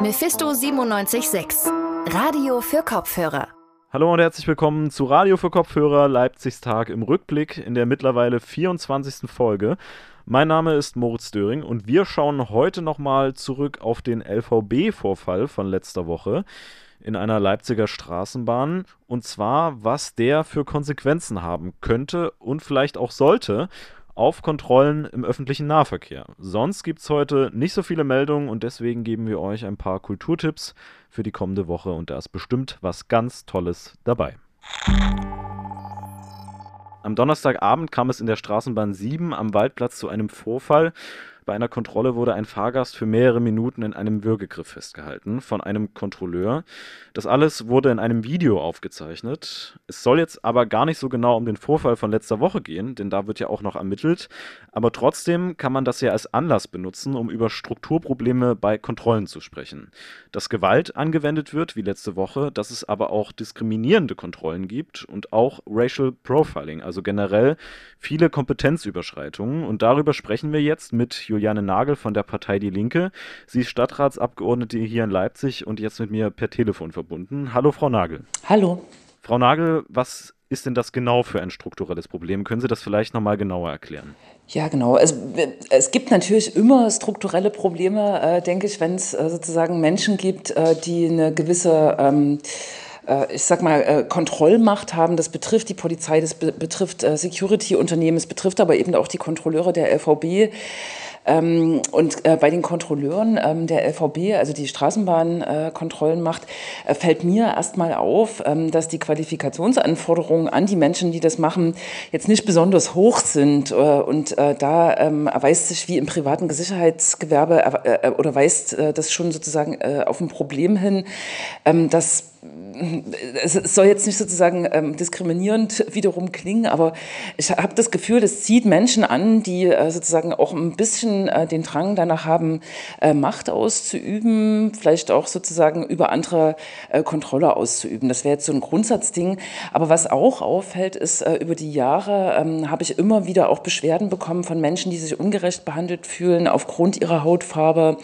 Mephisto 976, Radio für Kopfhörer. Hallo und herzlich willkommen zu Radio für Kopfhörer Leipzigs Tag im Rückblick in der mittlerweile 24. Folge. Mein Name ist Moritz Döring und wir schauen heute nochmal zurück auf den LVB-Vorfall von letzter Woche in einer Leipziger Straßenbahn und zwar, was der für Konsequenzen haben könnte und vielleicht auch sollte auf Kontrollen im öffentlichen Nahverkehr. Sonst gibt es heute nicht so viele Meldungen und deswegen geben wir euch ein paar Kulturtipps für die kommende Woche und da ist bestimmt was ganz Tolles dabei. Am Donnerstagabend kam es in der Straßenbahn 7 am Waldplatz zu einem Vorfall. Bei einer Kontrolle wurde ein Fahrgast für mehrere Minuten in einem Würgegriff festgehalten von einem Kontrolleur. Das alles wurde in einem Video aufgezeichnet. Es soll jetzt aber gar nicht so genau um den Vorfall von letzter Woche gehen, denn da wird ja auch noch ermittelt. Aber trotzdem kann man das ja als Anlass benutzen, um über Strukturprobleme bei Kontrollen zu sprechen. Dass Gewalt angewendet wird, wie letzte Woche, dass es aber auch diskriminierende Kontrollen gibt und auch Racial Profiling, also generell viele Kompetenzüberschreitungen. Und darüber sprechen wir jetzt mit Julian Juliane Nagel von der Partei Die Linke. Sie ist Stadtratsabgeordnete hier in Leipzig und jetzt mit mir per Telefon verbunden. Hallo, Frau Nagel. Hallo. Frau Nagel, was ist denn das genau für ein strukturelles Problem? Können Sie das vielleicht nochmal genauer erklären? Ja, genau. Es, es gibt natürlich immer strukturelle Probleme, äh, denke ich, wenn es äh, sozusagen Menschen gibt, äh, die eine gewisse ähm, äh, ich sag mal, äh, Kontrollmacht haben. Das betrifft die Polizei, das betrifft äh, Security-Unternehmen, es betrifft aber eben auch die Kontrolleure der LVB. Ähm, und äh, bei den Kontrolleuren ähm, der LVB, also die Straßenbahnkontrollen äh, macht, äh, fällt mir erstmal auf, ähm, dass die Qualifikationsanforderungen an die Menschen, die das machen, jetzt nicht besonders hoch sind. Äh, und äh, da ähm, erweist sich wie im privaten Sicherheitsgewerbe äh, oder weist das schon sozusagen auf ein Problem hin, ähm, dass es soll jetzt nicht sozusagen ähm, diskriminierend wiederum klingen, aber ich habe das Gefühl, das zieht Menschen an, die äh, sozusagen auch ein bisschen äh, den Drang danach haben, äh, Macht auszuüben, vielleicht auch sozusagen über andere äh, Kontrolle auszuüben. Das wäre jetzt so ein Grundsatzding. Aber was auch auffällt, ist, äh, über die Jahre ähm, habe ich immer wieder auch Beschwerden bekommen von Menschen, die sich ungerecht behandelt fühlen aufgrund ihrer Hautfarbe,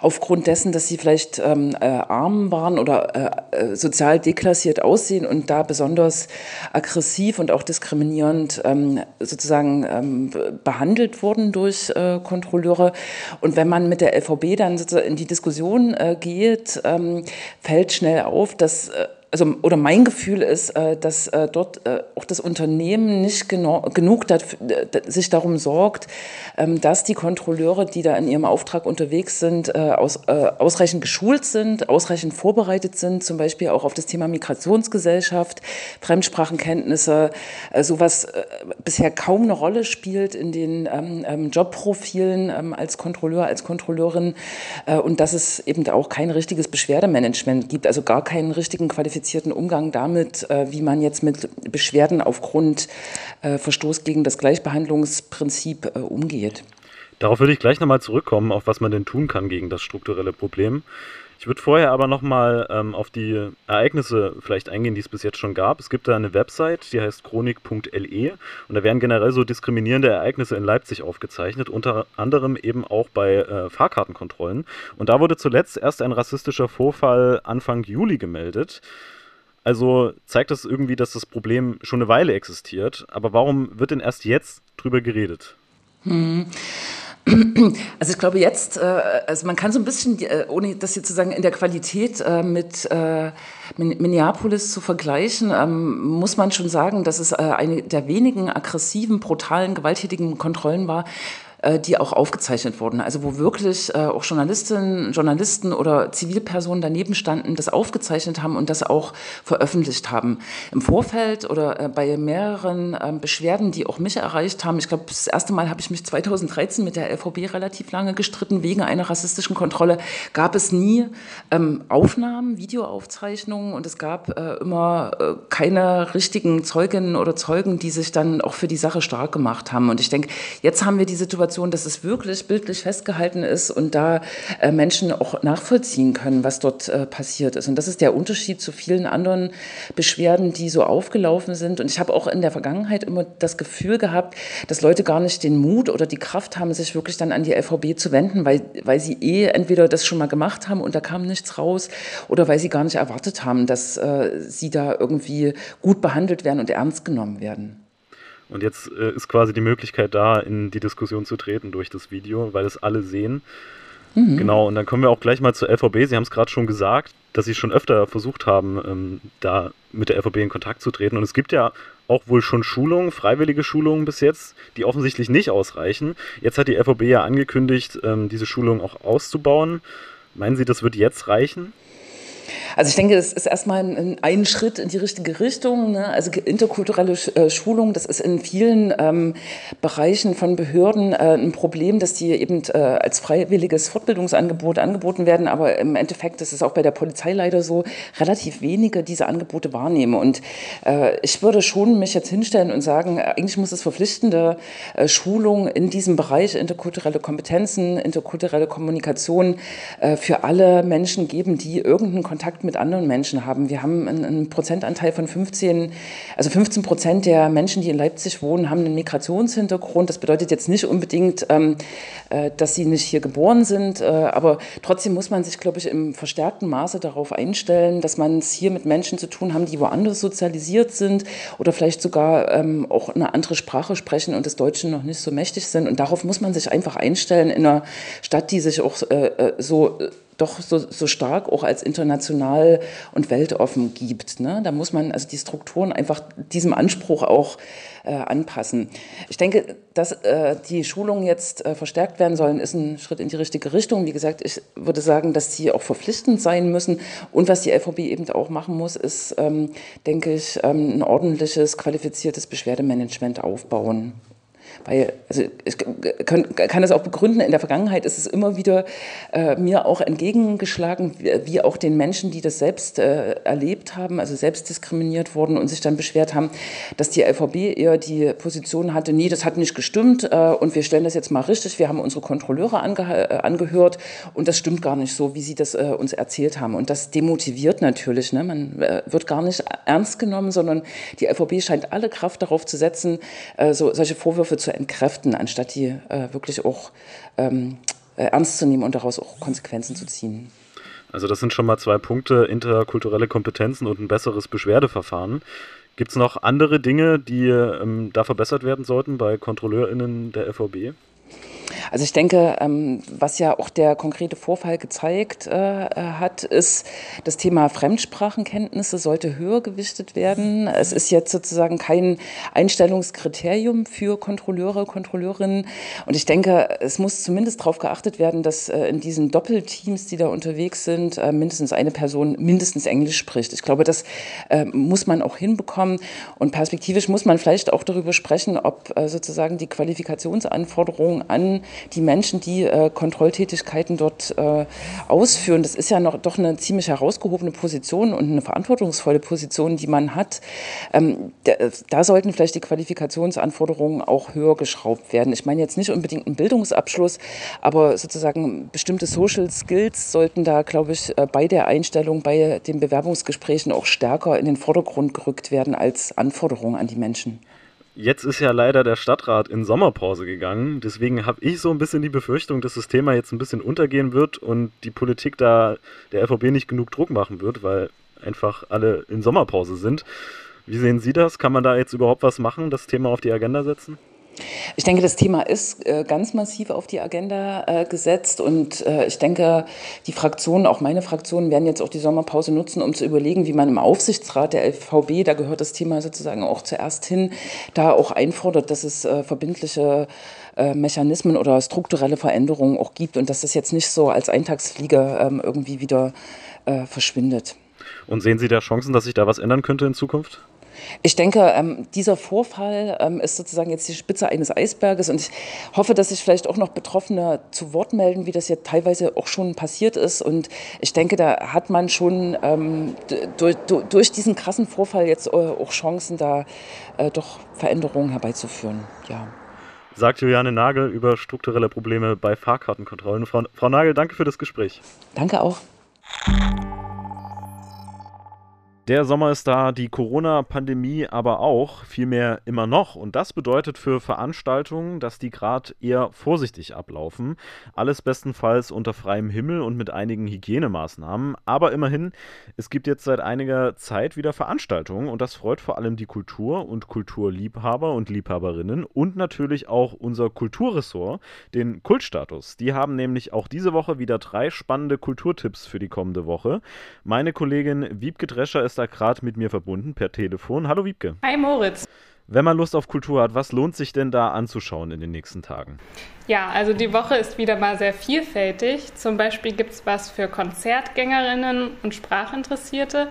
aufgrund dessen, dass sie vielleicht ähm, äh, arm waren oder sozial deklassiert aussehen und da besonders aggressiv und auch diskriminierend ähm, sozusagen ähm, behandelt wurden durch äh, Kontrolleure. Und wenn man mit der LVB dann in die Diskussion äh, geht, ähm, fällt schnell auf, dass äh, also oder mein Gefühl ist, äh, dass äh, dort äh, auch das Unternehmen nicht genug sich darum sorgt, ähm, dass die Kontrolleure, die da in ihrem Auftrag unterwegs sind, ausreichend geschult sind, ausreichend vorbereitet sind, zum Beispiel auch auf das Thema Migrationsgesellschaft, Fremdsprachenkenntnisse, sowas bisher kaum eine Rolle spielt in den ähm, ähm, Jobprofilen als Kontrolleur, als Kontrolleurin und dass es eben auch kein richtiges Beschwerdemanagement gibt, also gar keinen richtigen Qualifizierungsprozess qualifizierten Umgang damit, äh, wie man jetzt mit Beschwerden aufgrund äh, Verstoß gegen das Gleichbehandlungsprinzip äh, umgeht. Darauf würde ich gleich nochmal zurückkommen, auf was man denn tun kann gegen das strukturelle Problem. Ich würde vorher aber nochmal ähm, auf die Ereignisse vielleicht eingehen, die es bis jetzt schon gab. Es gibt da eine Website, die heißt chronik.le und da werden generell so diskriminierende Ereignisse in Leipzig aufgezeichnet, unter anderem eben auch bei äh, Fahrkartenkontrollen. Und da wurde zuletzt erst ein rassistischer Vorfall Anfang Juli gemeldet. Also zeigt das irgendwie, dass das Problem schon eine Weile existiert. Aber warum wird denn erst jetzt drüber geredet? Hm. Also ich glaube jetzt, äh, also man kann so ein bisschen, äh, ohne das jetzt sozusagen in der Qualität äh, mit Minneapolis zu vergleichen, ähm, muss man schon sagen, dass es eine der wenigen aggressiven, brutalen, gewalttätigen Kontrollen war, die auch aufgezeichnet wurden. Also wo wirklich äh, auch Journalistinnen, Journalisten oder Zivilpersonen daneben standen, das aufgezeichnet haben und das auch veröffentlicht haben. Im Vorfeld oder äh, bei mehreren ähm, Beschwerden, die auch mich erreicht haben, ich glaube, das erste Mal habe ich mich 2013 mit der LVB relativ lange gestritten wegen einer rassistischen Kontrolle, gab es nie ähm, Aufnahmen, Videoaufzeichnungen und es gab äh, immer äh, keine richtigen Zeuginnen oder Zeugen, die sich dann auch für die Sache stark gemacht haben. Und ich denke, jetzt haben wir die Situation, Situation, dass es wirklich bildlich festgehalten ist und da äh, Menschen auch nachvollziehen können, was dort äh, passiert ist. Und das ist der Unterschied zu vielen anderen Beschwerden, die so aufgelaufen sind. Und ich habe auch in der Vergangenheit immer das Gefühl gehabt, dass Leute gar nicht den Mut oder die Kraft haben, sich wirklich dann an die LVB zu wenden, weil, weil sie eh entweder das schon mal gemacht haben und da kam nichts raus oder weil sie gar nicht erwartet haben, dass äh, sie da irgendwie gut behandelt werden und ernst genommen werden. Und jetzt äh, ist quasi die Möglichkeit da, in die Diskussion zu treten durch das Video, weil es alle sehen. Mhm. Genau, und dann kommen wir auch gleich mal zur LVB. Sie haben es gerade schon gesagt, dass Sie schon öfter versucht haben, ähm, da mit der LVB in Kontakt zu treten. Und es gibt ja auch wohl schon Schulungen, freiwillige Schulungen bis jetzt, die offensichtlich nicht ausreichen. Jetzt hat die LVB ja angekündigt, ähm, diese Schulungen auch auszubauen. Meinen Sie, das wird jetzt reichen? Also ich denke, das ist erstmal ein, ein Schritt in die richtige Richtung. Ne? Also interkulturelle äh, Schulung, das ist in vielen ähm, Bereichen von Behörden äh, ein Problem, dass die eben äh, als freiwilliges Fortbildungsangebot angeboten werden. Aber im Endeffekt ist es auch bei der Polizei leider so, relativ wenige diese Angebote wahrnehmen. Und äh, ich würde schon mich jetzt hinstellen und sagen, eigentlich muss es verpflichtende äh, Schulung in diesem Bereich interkulturelle Kompetenzen, interkulturelle Kommunikation äh, für alle Menschen geben, die irgendeinen Kontakt Kontakt mit anderen Menschen haben. Wir haben einen, einen Prozentanteil von 15, also 15 Prozent der Menschen, die in Leipzig wohnen, haben einen Migrationshintergrund. Das bedeutet jetzt nicht unbedingt, ähm, äh, dass sie nicht hier geboren sind, äh, aber trotzdem muss man sich, glaube ich, im verstärkten Maße darauf einstellen, dass man es hier mit Menschen zu tun haben, die woanders sozialisiert sind oder vielleicht sogar ähm, auch eine andere Sprache sprechen und des Deutschen noch nicht so mächtig sind. Und darauf muss man sich einfach einstellen in einer Stadt, die sich auch äh, äh so doch so, so stark auch als international und weltoffen gibt. Ne? Da muss man also die Strukturen einfach diesem Anspruch auch äh, anpassen. Ich denke, dass äh, die Schulungen jetzt äh, verstärkt werden sollen, ist ein Schritt in die richtige Richtung. Wie gesagt, ich würde sagen, dass sie auch verpflichtend sein müssen. Und was die LVB eben auch machen muss, ist, ähm, denke ich, ähm, ein ordentliches, qualifiziertes Beschwerdemanagement aufbauen. Weil, also ich kann, das auch begründen, in der Vergangenheit ist es immer wieder äh, mir auch entgegengeschlagen, wie, wie, auch den Menschen, die das selbst äh, erlebt haben, also selbst diskriminiert wurden und sich dann beschwert haben, dass die LVB eher die Position hatte, nee, das hat nicht gestimmt äh, und wir stellen das jetzt mal richtig, wir haben unsere Kontrolleure ange äh, angehört und das stimmt gar nicht so, wie sie das äh, uns erzählt haben. Und das demotiviert natürlich. Ne? Man äh, wird gar nicht ernst genommen, sondern die LVB scheint alle Kraft darauf zu setzen, so, solche Vorwürfe zu entkräften, anstatt die äh, wirklich auch ähm, äh, ernst zu nehmen und daraus auch Konsequenzen zu ziehen. Also das sind schon mal zwei Punkte, interkulturelle Kompetenzen und ein besseres Beschwerdeverfahren. Gibt es noch andere Dinge, die ähm, da verbessert werden sollten bei KontrolleurInnen der FVB? Also ich denke, ähm, was ja auch der konkrete Vorfall gezeigt äh, hat, ist, das Thema Fremdsprachenkenntnisse sollte höher gewichtet werden. Es ist jetzt sozusagen kein Einstellungskriterium für Kontrolleure, Kontrolleurinnen. Und ich denke, es muss zumindest darauf geachtet werden, dass äh, in diesen Doppelteams, die da unterwegs sind, äh, mindestens eine Person mindestens Englisch spricht. Ich glaube, das muss man auch hinbekommen. Und perspektivisch muss man vielleicht auch darüber sprechen, ob sozusagen die Qualifikationsanforderungen an die Menschen, die äh, Kontrolltätigkeiten dort äh, ausführen, das ist ja noch doch eine ziemlich herausgehobene Position und eine verantwortungsvolle Position, die man hat. Ähm, da, da, sollten vielleicht die Qualifikationsanforderungen auch höher geschraubt werden. Ich meine jetzt nicht unbedingt einen Bildungsabschluss, aber sozusagen bestimmte Social Skills sollten da, glaube ich, äh, bei der Einstellung, bei den Bewerbungsgesprächen auch stärker in den Vordergrund gerückt werden als Anforderungen an die Menschen. Jetzt ist ja leider der Stadtrat in Sommerpause gegangen. Deswegen habe ich so ein bisschen die Befürchtung, dass das Thema jetzt ein bisschen untergehen wird und die Politik da der LVB nicht genug Druck machen wird, weil einfach alle in Sommerpause sind. Wie sehen Sie das? Kann man da jetzt überhaupt was machen, das Thema auf die Agenda setzen? Ich denke, das Thema ist äh, ganz massiv auf die Agenda äh, gesetzt und äh, ich denke, die Fraktionen, auch meine Fraktionen, werden jetzt auch die Sommerpause nutzen, um zu überlegen, wie man im Aufsichtsrat der LVB, da gehört das Thema sozusagen auch zuerst hin, da auch einfordert, dass es verbindliche Mechanismen oder strukturelle Veränderungen auch gibt und dass das jetzt nicht so als Eintagsfliege ähm, irgendwie wieder verschwindet. Und sehen Sie da Chancen, dass sich da was ändern könnte in Zukunft? Ich denke, ähm, dieser Vorfall ähm, ist sozusagen jetzt die Spitze eines Eisberges und ich hoffe, dass sich vielleicht auch noch Betroffene zu Wort melden, wie das ja teilweise auch schon passiert ist. Und ich denke, da hat man schon ähm, durch, durch, diesen krassen Vorfall jetzt äh, auch Chancen, da äh, doch Veränderungen herbeizuführen. Ja. sagt Juliane Nagel über strukturelle Probleme bei Fahrkartenkontrollen. Frau, Frau Nagel, danke für das Gespräch. Danke auch. Der Sommer ist da, die Corona-Pandemie aber auch, vielmehr immer noch. Und das bedeutet für Veranstaltungen, dass die gerade eher vorsichtig ablaufen. Alles bestenfalls unter freiem Himmel und mit einigen Hygienemaßnahmen. Aber immerhin, es gibt jetzt seit einiger Zeit wieder Veranstaltungen und das freut vor allem die Kultur- und Kulturliebhaber und Liebhaberinnen und natürlich auch unser Kulturressort, den Kultstatus. Die haben nämlich auch diese Woche wieder drei spannende Kulturtipps für die kommende Woche. Meine Kollegin Wiebke Drescher ist da gerade mit mir verbunden per Telefon. Hallo Wiebke. Hi Moritz. Wenn man Lust auf Kultur hat, was lohnt sich denn da anzuschauen in den nächsten Tagen? Ja, also die Woche ist wieder mal sehr vielfältig. Zum Beispiel gibt es was für Konzertgängerinnen und Sprachinteressierte,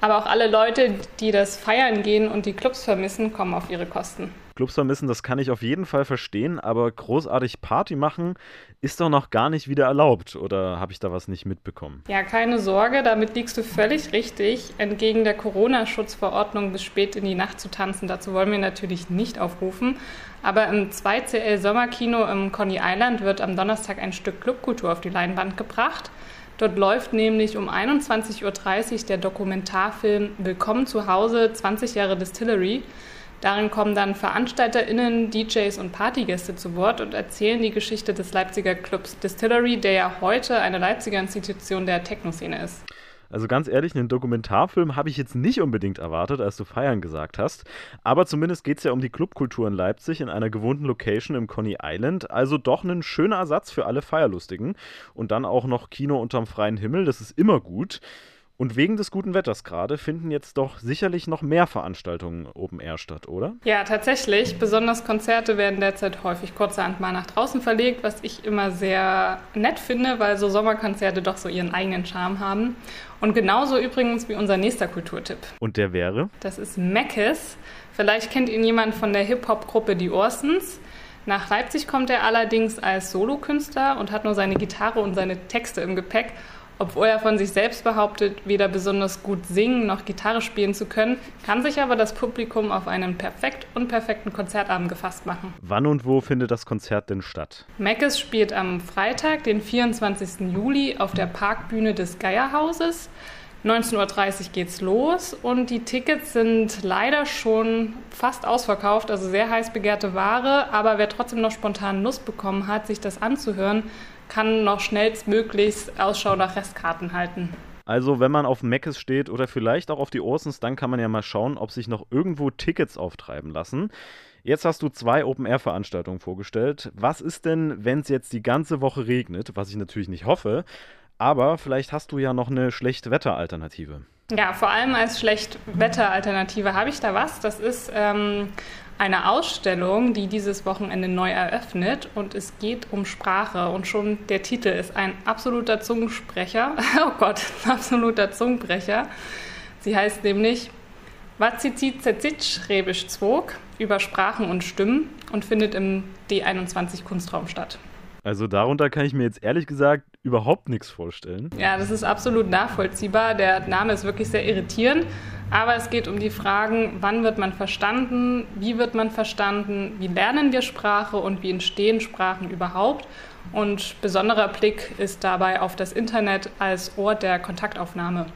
aber auch alle Leute, die das Feiern gehen und die Clubs vermissen, kommen auf ihre Kosten. Clubs vermissen, das kann ich auf jeden Fall verstehen, aber großartig Party machen ist doch noch gar nicht wieder erlaubt, oder habe ich da was nicht mitbekommen? Ja, keine Sorge, damit liegst du völlig richtig. Entgegen der Corona-Schutzverordnung bis spät in die Nacht zu tanzen, dazu wollen wir natürlich nicht aufrufen. Aber im 2CL Sommerkino im Coney Island wird am Donnerstag ein Stück Clubkultur auf die Leinwand gebracht. Dort läuft nämlich um 21.30 Uhr der Dokumentarfilm Willkommen zu Hause, 20 Jahre Distillery. Darin kommen dann VeranstalterInnen, DJs und Partygäste zu Wort und erzählen die Geschichte des Leipziger Clubs Distillery, der ja heute eine Leipziger Institution der Techno-Szene ist. Also ganz ehrlich, einen Dokumentarfilm habe ich jetzt nicht unbedingt erwartet, als du feiern gesagt hast. Aber zumindest geht es ja um die Clubkultur in Leipzig in einer gewohnten Location im Coney Island. Also doch ein schöner Ersatz für alle Feierlustigen. Und dann auch noch Kino unterm freien Himmel, das ist immer gut. Und wegen des guten Wetters gerade finden jetzt doch sicherlich noch mehr Veranstaltungen Open Air statt, oder? Ja, tatsächlich. Besonders Konzerte werden derzeit häufig kurzerhand mal nach draußen verlegt, was ich immer sehr nett finde, weil so Sommerkonzerte doch so ihren eigenen Charme haben. Und genauso übrigens wie unser nächster Kulturtipp. Und der wäre? Das ist Meckes. Vielleicht kennt ihn jemand von der Hip-Hop-Gruppe Die Orsons. Nach Leipzig kommt er allerdings als Solokünstler und hat nur seine Gitarre und seine Texte im Gepäck obwohl er von sich selbst behauptet, weder besonders gut singen noch Gitarre spielen zu können, kann sich aber das Publikum auf einen perfekt unperfekten Konzertabend gefasst machen. Wann und wo findet das Konzert denn statt? Meckes spielt am Freitag, den 24. Juli, auf der Parkbühne des Geierhauses. 19.30 Uhr geht's los und die Tickets sind leider schon fast ausverkauft, also sehr heiß begehrte Ware. Aber wer trotzdem noch spontan Lust bekommen hat, sich das anzuhören, kann noch schnellstmöglichst Ausschau nach Restkarten halten. Also, wenn man auf Meckes steht oder vielleicht auch auf die Orsons, dann kann man ja mal schauen, ob sich noch irgendwo Tickets auftreiben lassen. Jetzt hast du zwei Open-Air-Veranstaltungen vorgestellt. Was ist denn, wenn es jetzt die ganze Woche regnet, was ich natürlich nicht hoffe, aber vielleicht hast du ja noch eine schlechte Wetteralternative. Ja, vor allem als Schlechtwetteralternative habe ich da was. Das ist ähm, eine Ausstellung, die dieses Wochenende neu eröffnet und es geht um Sprache und schon der Titel ist ein absoluter Zungensprecher. Oh Gott, ein absoluter Zungenbrecher. Sie heißt nämlich Wazizizezic Rebisch Zwog über Sprachen und Stimmen und findet im D21 Kunstraum statt. Also darunter kann ich mir jetzt ehrlich gesagt überhaupt nichts vorstellen. Ja, das ist absolut nachvollziehbar. Der Name ist wirklich sehr irritierend. Aber es geht um die Fragen, wann wird man verstanden, wie wird man verstanden, wie lernen wir Sprache und wie entstehen Sprachen überhaupt. Und besonderer Blick ist dabei auf das Internet als Ort der Kontaktaufnahme.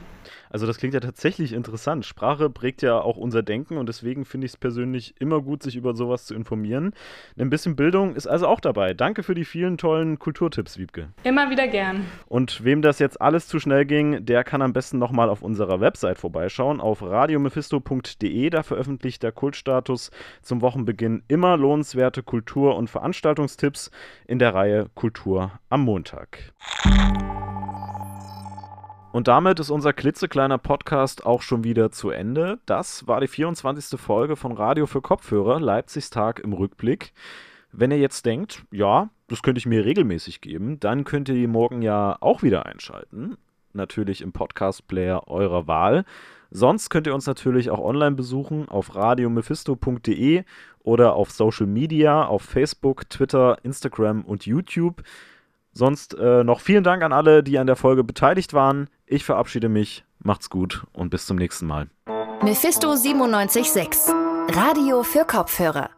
Also das klingt ja tatsächlich interessant. Sprache prägt ja auch unser Denken und deswegen finde ich es persönlich immer gut, sich über sowas zu informieren. Ein bisschen Bildung ist also auch dabei. Danke für die vielen tollen Kulturtipps, Wiebke. Immer wieder gern. Und wem das jetzt alles zu schnell ging, der kann am besten nochmal auf unserer Website vorbeischauen, auf radiomephisto.de. Da veröffentlicht der Kultstatus zum Wochenbeginn immer lohnenswerte Kultur- und Veranstaltungstipps in der Reihe Kultur am Montag. Und damit ist unser klitzekleiner Podcast auch schon wieder zu Ende. Das war die 24. Folge von Radio für Kopfhörer, Leipzigs Tag im Rückblick. Wenn ihr jetzt denkt, ja, das könnte ich mir regelmäßig geben, dann könnt ihr die morgen ja auch wieder einschalten. Natürlich im Podcast-Player eurer Wahl. Sonst könnt ihr uns natürlich auch online besuchen auf radiomephisto.de oder auf Social Media, auf Facebook, Twitter, Instagram und YouTube. Sonst äh, noch vielen Dank an alle, die an der Folge beteiligt waren. Ich verabschiede mich, macht's gut und bis zum nächsten Mal. Mephisto 976, Radio für Kopfhörer.